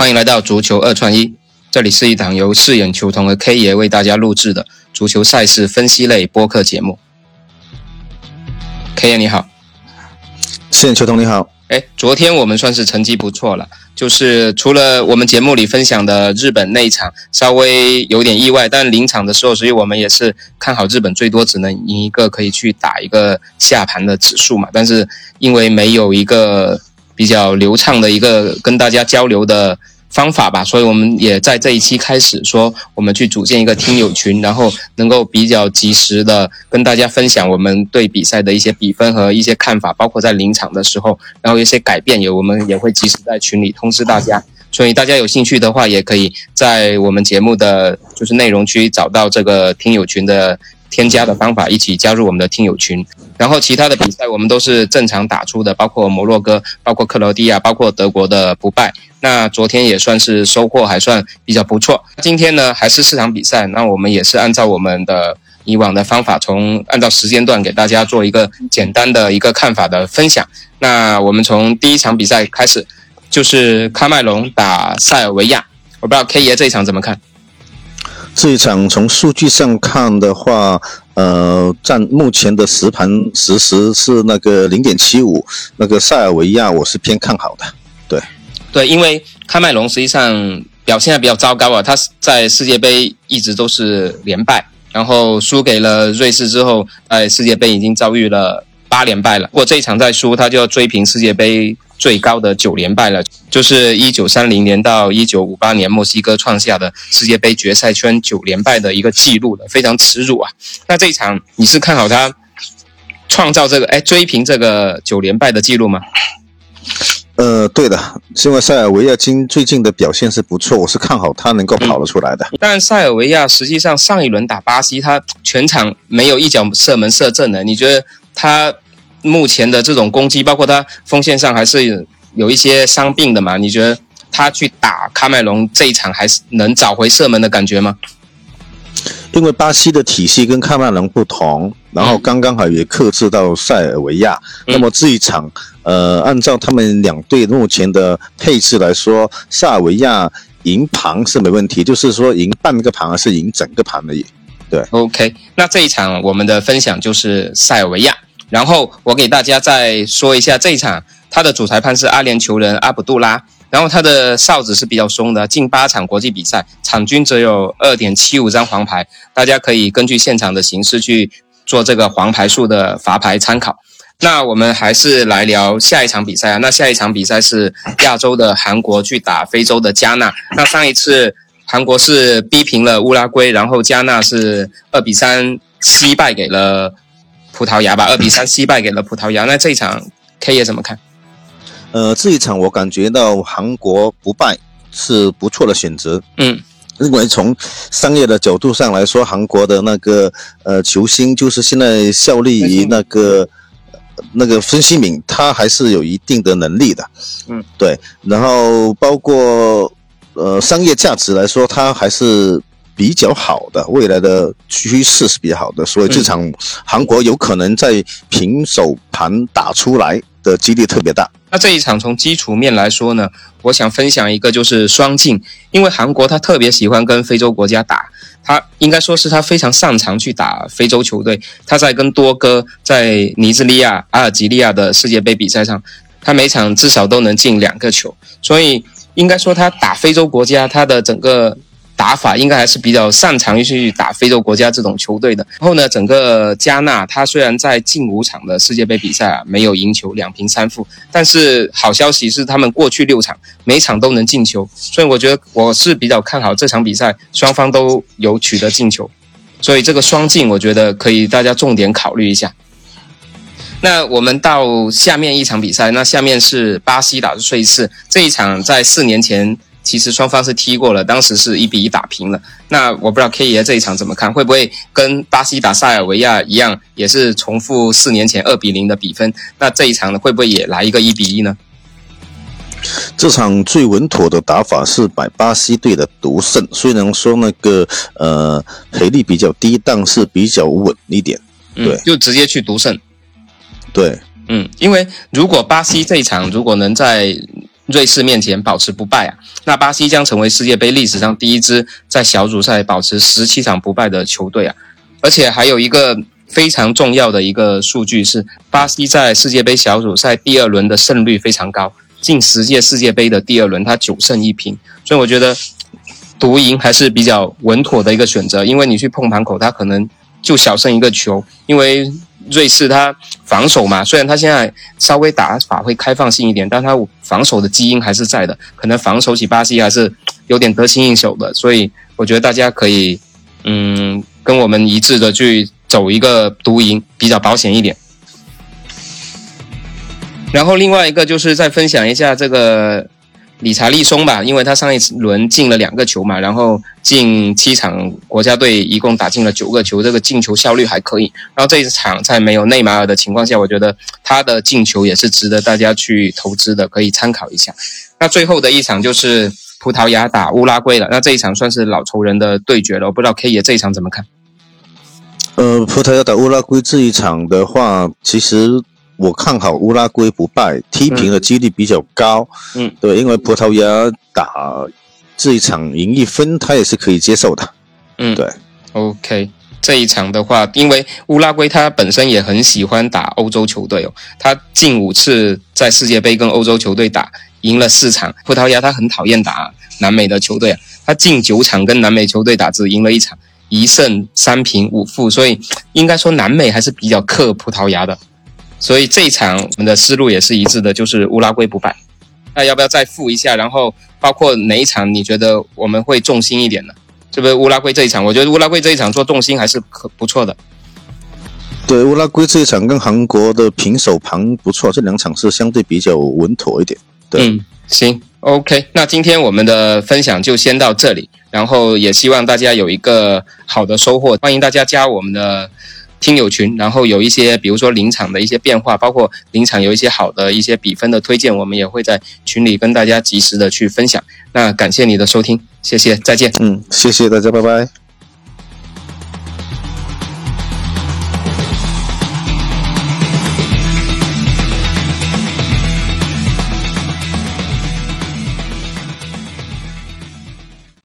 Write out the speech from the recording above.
欢迎来到足球二串一，这里是一档由四眼球童的 K 爷为大家录制的足球赛事分析类播客节目。K 爷你好，四眼球童你好。哎，昨天我们算是成绩不错了，就是除了我们节目里分享的日本那一场稍微有点意外，但临场的时候，所以我们也是看好日本最多只能赢一个，可以去打一个下盘的指数嘛。但是因为没有一个比较流畅的一个跟大家交流的。方法吧，所以我们也在这一期开始说，我们去组建一个听友群，然后能够比较及时的跟大家分享我们对比赛的一些比分和一些看法，包括在临场的时候，然后一些改变也我们也会及时在群里通知大家。所以大家有兴趣的话，也可以在我们节目的就是内容区找到这个听友群的添加的方法，一起加入我们的听友群。然后其他的比赛我们都是正常打出的，包括摩洛哥、包括克罗地亚、包括德国的不败。那昨天也算是收获还算比较不错。今天呢还是四场比赛，那我们也是按照我们的以往的方法，从按照时间段给大家做一个简单的一个看法的分享。那我们从第一场比赛开始，就是喀麦隆打塞尔维亚。我不知道 K 爷这一场怎么看？这一场从数据上看的话，呃，占目前的实盘实时是那个零点七五，那个塞尔维亚我是偏看好的，对。对，因为喀麦隆实际上表现还比较糟糕啊，他在世界杯一直都是连败，然后输给了瑞士之后，在世界杯已经遭遇了八连败了。如果这一场再输，他就要追平世界杯最高的九连败了，就是一九三零年到一九五八年墨西哥创下的世界杯决赛圈九连败的一个记录了，非常耻辱啊！那这一场你是看好他创造这个哎追平这个九连败的记录吗？呃，对的，因为塞尔维亚今最近的表现是不错，我是看好他能够跑得出来的。但塞尔维亚实际上上一轮打巴西，他全场没有一脚射门射正的。你觉得他目前的这种攻击，包括他锋线上还是有一些伤病的嘛？你觉得他去打卡麦隆这一场，还是能找回射门的感觉吗？因为巴西的体系跟喀麦隆不同，然后刚刚好也克制到塞尔维亚。那么这一场，呃，按照他们两队目前的配置来说，塞尔维亚赢盘是没问题，就是说赢半个盘还是赢整个盘而已。对，OK。那这一场我们的分享就是塞尔维亚，然后我给大家再说一下这一场，他的主裁判是阿联酋人阿卜杜拉。然后他的哨子是比较松的，近八场国际比赛，场均只有二点七五张黄牌。大家可以根据现场的形式去做这个黄牌数的罚牌参考。那我们还是来聊下一场比赛啊。那下一场比赛是亚洲的韩国去打非洲的加纳。那上一次韩国是逼平了乌拉圭，然后加纳是二比三惜败给了葡萄牙吧？二比三惜败给了葡萄牙。那这一场 K 也怎么看？呃，这一场我感觉到韩国不败是不错的选择。嗯，因为从商业的角度上来说，韩国的那个呃球星就是现在效力于那个那个孙兴敏，他还是有一定的能力的。嗯，对。然后包括呃商业价值来说，他还是比较好的，未来的趋势是比较好的。所以这场韩国有可能在平手盘打出来的几率特别大。那这一场从基础面来说呢，我想分享一个就是双进，因为韩国他特别喜欢跟非洲国家打，他应该说是他非常擅长去打非洲球队。他在跟多哥在尼日利亚、阿尔及利亚的世界杯比赛上，他每场至少都能进两个球，所以应该说他打非洲国家，他的整个。打法应该还是比较擅长于去打非洲国家这种球队的。然后呢，整个加纳他虽然在近五场的世界杯比赛啊没有赢球，两平三负，但是好消息是他们过去六场每场都能进球，所以我觉得我是比较看好这场比赛双方都有取得进球，所以这个双进我觉得可以大家重点考虑一下。那我们到下面一场比赛，那下面是巴西打瑞士这一场，在四年前。其实双方是踢过了，当时是一比一打平了。那我不知道 K 爷这一场怎么看，会不会跟巴西打塞尔维亚一样，也是重复四年前二比零的比分？那这一场呢，会不会也来一个一比一呢？这场最稳妥的打法是买巴西队的独胜，虽然说那个呃赔率比较低，但是比较稳一点。对，就直接去独胜。对，嗯，因为如果巴西这一场如果能在瑞士面前保持不败啊。那巴西将成为世界杯历史上第一支在小组赛保持十七场不败的球队啊。而且还有一个非常重要的一个数据是，巴西在世界杯小组赛第二轮的胜率非常高，近十届世界杯的第二轮他九胜一平，所以我觉得独赢还是比较稳妥的一个选择，因为你去碰盘口，他可能就小胜一个球，因为。瑞士他防守嘛，虽然他现在稍微打法会开放性一点，但他防守的基因还是在的，可能防守起巴西还是有点得心应手的，所以我觉得大家可以，嗯，跟我们一致的去走一个独赢，比较保险一点。然后另外一个就是再分享一下这个。理查利松吧，因为他上一轮进了两个球嘛，然后进七场国家队一共打进了九个球，这个进球效率还可以。然后这一场在没有内马尔的情况下，我觉得他的进球也是值得大家去投资的，可以参考一下。那最后的一场就是葡萄牙打乌拉圭了，那这一场算是老仇人的对决了，我不知道 K 爷这一场怎么看？呃，葡萄牙打乌拉圭这一场的话，其实。我看好乌拉圭不败，踢平的几率比较高。嗯，对，因为葡萄牙打这一场赢一分，他也是可以接受的。嗯，对。OK，这一场的话，因为乌拉圭他本身也很喜欢打欧洲球队哦，他近五次在世界杯跟欧洲球队打，赢了四场。葡萄牙他很讨厌打南美的球队啊，他近九场跟南美球队打，只赢了一场，一胜三平五负，所以应该说南美还是比较克葡萄牙的。所以这一场我们的思路也是一致的，就是乌拉圭不败。那要不要再复一下？然后包括哪一场你觉得我们会重心一点呢？是不是乌拉圭这一场？我觉得乌拉圭这一场做重心还是可不错的。对，乌拉圭这一场跟韩国的平手盘不错，这两场是相对比较稳妥一点。对，嗯，行，OK。那今天我们的分享就先到这里，然后也希望大家有一个好的收获。欢迎大家加我们的。听友群，然后有一些，比如说临场的一些变化，包括临场有一些好的一些比分的推荐，我们也会在群里跟大家及时的去分享。那感谢你的收听，谢谢，再见。嗯，谢谢大家，拜拜。